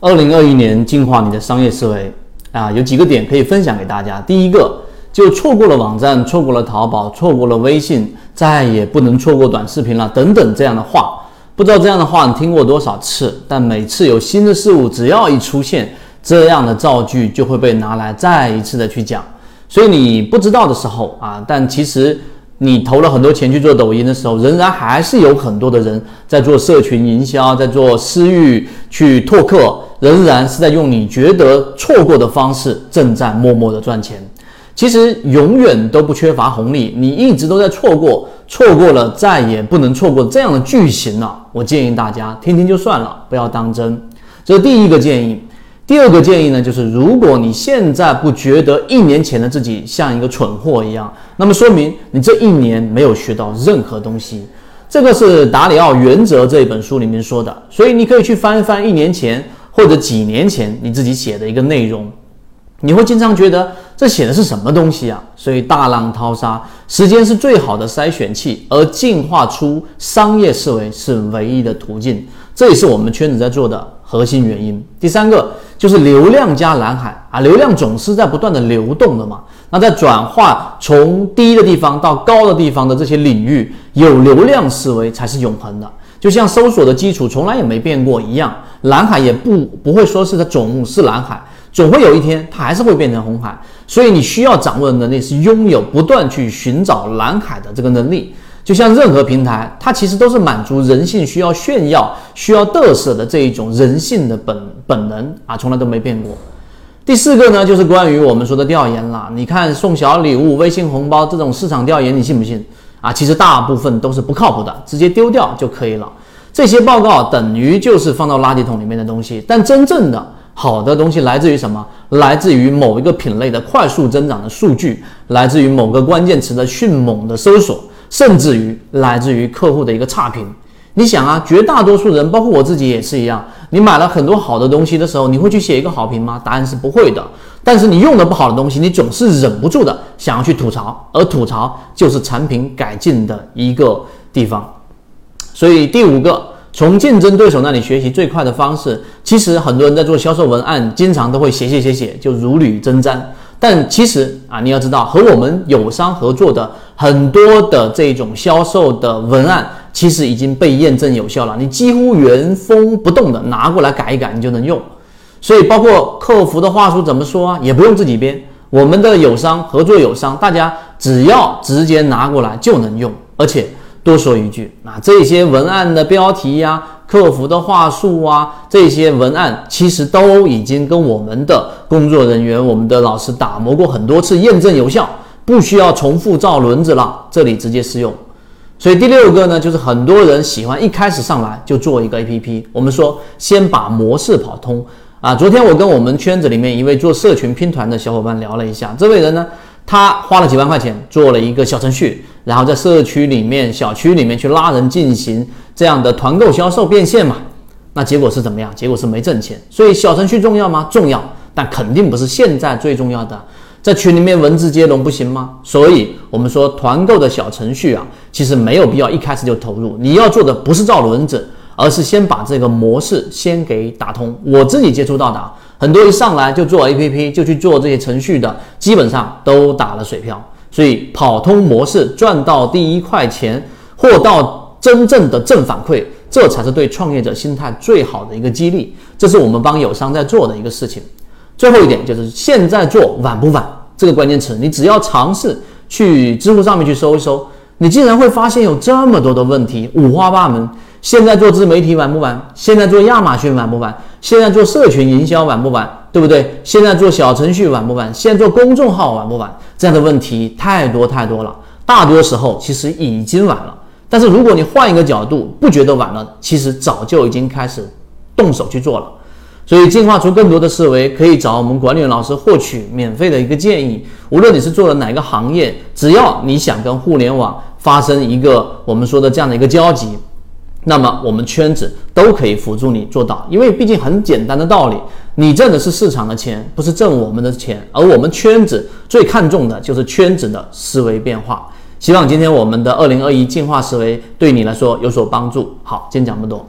二零二一年进化你的商业思维啊，有几个点可以分享给大家。第一个，就错过了网站，错过了淘宝，错过了微信，再也不能错过短视频了，等等这样的话，不知道这样的话你听过多少次？但每次有新的事物，只要一出现，这样的造句就会被拿来再一次的去讲。所以你不知道的时候啊，但其实。你投了很多钱去做抖音的时候，仍然还是有很多的人在做社群营销，在做私域去拓客，仍然是在用你觉得错过的方式，正在默默的赚钱。其实永远都不缺乏红利，你一直都在错过，错过了再也不能错过这样的剧情了。我建议大家听听就算了，不要当真。这是第一个建议。第二个建议呢，就是如果你现在不觉得一年前的自己像一个蠢货一样，那么说明你这一年没有学到任何东西。这个是达里奥原则这一本书里面说的，所以你可以去翻一翻一年前或者几年前你自己写的一个内容，你会经常觉得这写的是什么东西啊？所以大浪淘沙，时间是最好的筛选器，而进化出商业思维是唯一的途径。这也是我们圈子在做的核心原因。第三个。就是流量加蓝海啊，流量总是在不断的流动的嘛。那在转化从低的地方到高的地方的这些领域，有流量思维才是永恒的。就像搜索的基础从来也没变过一样，蓝海也不不会说是它总是蓝海，总会有一天它还是会变成红海。所以你需要掌握的能力是拥有不断去寻找蓝海的这个能力。就像任何平台，它其实都是满足人性需要炫耀、需要嘚瑟的这一种人性的本本能啊，从来都没变过。第四个呢，就是关于我们说的调研了。你看送小礼物、微信红包这种市场调研，你信不信啊？其实大部分都是不靠谱的，直接丢掉就可以了。这些报告等于就是放到垃圾桶里面的东西。但真正的好的东西来自于什么？来自于某一个品类的快速增长的数据，来自于某个关键词的迅猛的搜索。甚至于来自于客户的一个差评，你想啊，绝大多数人，包括我自己也是一样，你买了很多好的东西的时候，你会去写一个好评吗？答案是不会的。但是你用的不好的东西，你总是忍不住的想要去吐槽，而吐槽就是产品改进的一个地方。所以第五个，从竞争对手那里学习最快的方式，其实很多人在做销售文案，经常都会写写写写，就如履针毡。但其实啊，你要知道，和我们友商合作的很多的这种销售的文案，其实已经被验证有效了。你几乎原封不动的拿过来改一改，你就能用。所以，包括客服的话术怎么说啊，也不用自己编。我们的友商合作友商，大家只要直接拿过来就能用，而且。多说一句，那这些文案的标题呀、客服的话术啊，这些文案其实都已经跟我们的工作人员、我们的老师打磨过很多次，验证有效，不需要重复造轮子了。这里直接适用。所以第六个呢，就是很多人喜欢一开始上来就做一个 APP。我们说先把模式跑通啊。昨天我跟我们圈子里面一位做社群拼团的小伙伴聊了一下，这位人呢。他花了几万块钱做了一个小程序，然后在社区里面、小区里面去拉人进行这样的团购销售变现嘛？那结果是怎么样？结果是没挣钱。所以小程序重要吗？重要，但肯定不是现在最重要的。在群里面文字接龙不行吗？所以我们说团购的小程序啊，其实没有必要一开始就投入。你要做的不是造轮子，而是先把这个模式先给打通。我自己接触到的啊。很多一上来就做 A P P 就去做这些程序的，基本上都打了水漂。所以跑通模式赚到第一块钱，获到真正的正反馈，这才是对创业者心态最好的一个激励。这是我们帮友商在做的一个事情。最后一点就是现在做晚不晚这个关键词，你只要尝试去知乎上面去搜一搜，你竟然会发现有这么多的问题，五花八门。现在做自媒体晚不晚？现在做亚马逊晚不晚？现在做社群营销晚不晚？对不对？现在做小程序晚不晚？现在做公众号晚不晚？这样的问题太多太多了，大多时候其实已经晚了。但是如果你换一个角度，不觉得晚了，其实早就已经开始动手去做了。所以进化出更多的思维，可以找我们管理员老师获取免费的一个建议。无论你是做了哪个行业，只要你想跟互联网发生一个我们说的这样的一个交集。那么我们圈子都可以辅助你做到，因为毕竟很简单的道理，你挣的是市场的钱，不是挣我们的钱，而我们圈子最看重的就是圈子的思维变化。希望今天我们的二零二一进化思维对你来说有所帮助。好，今天讲不多。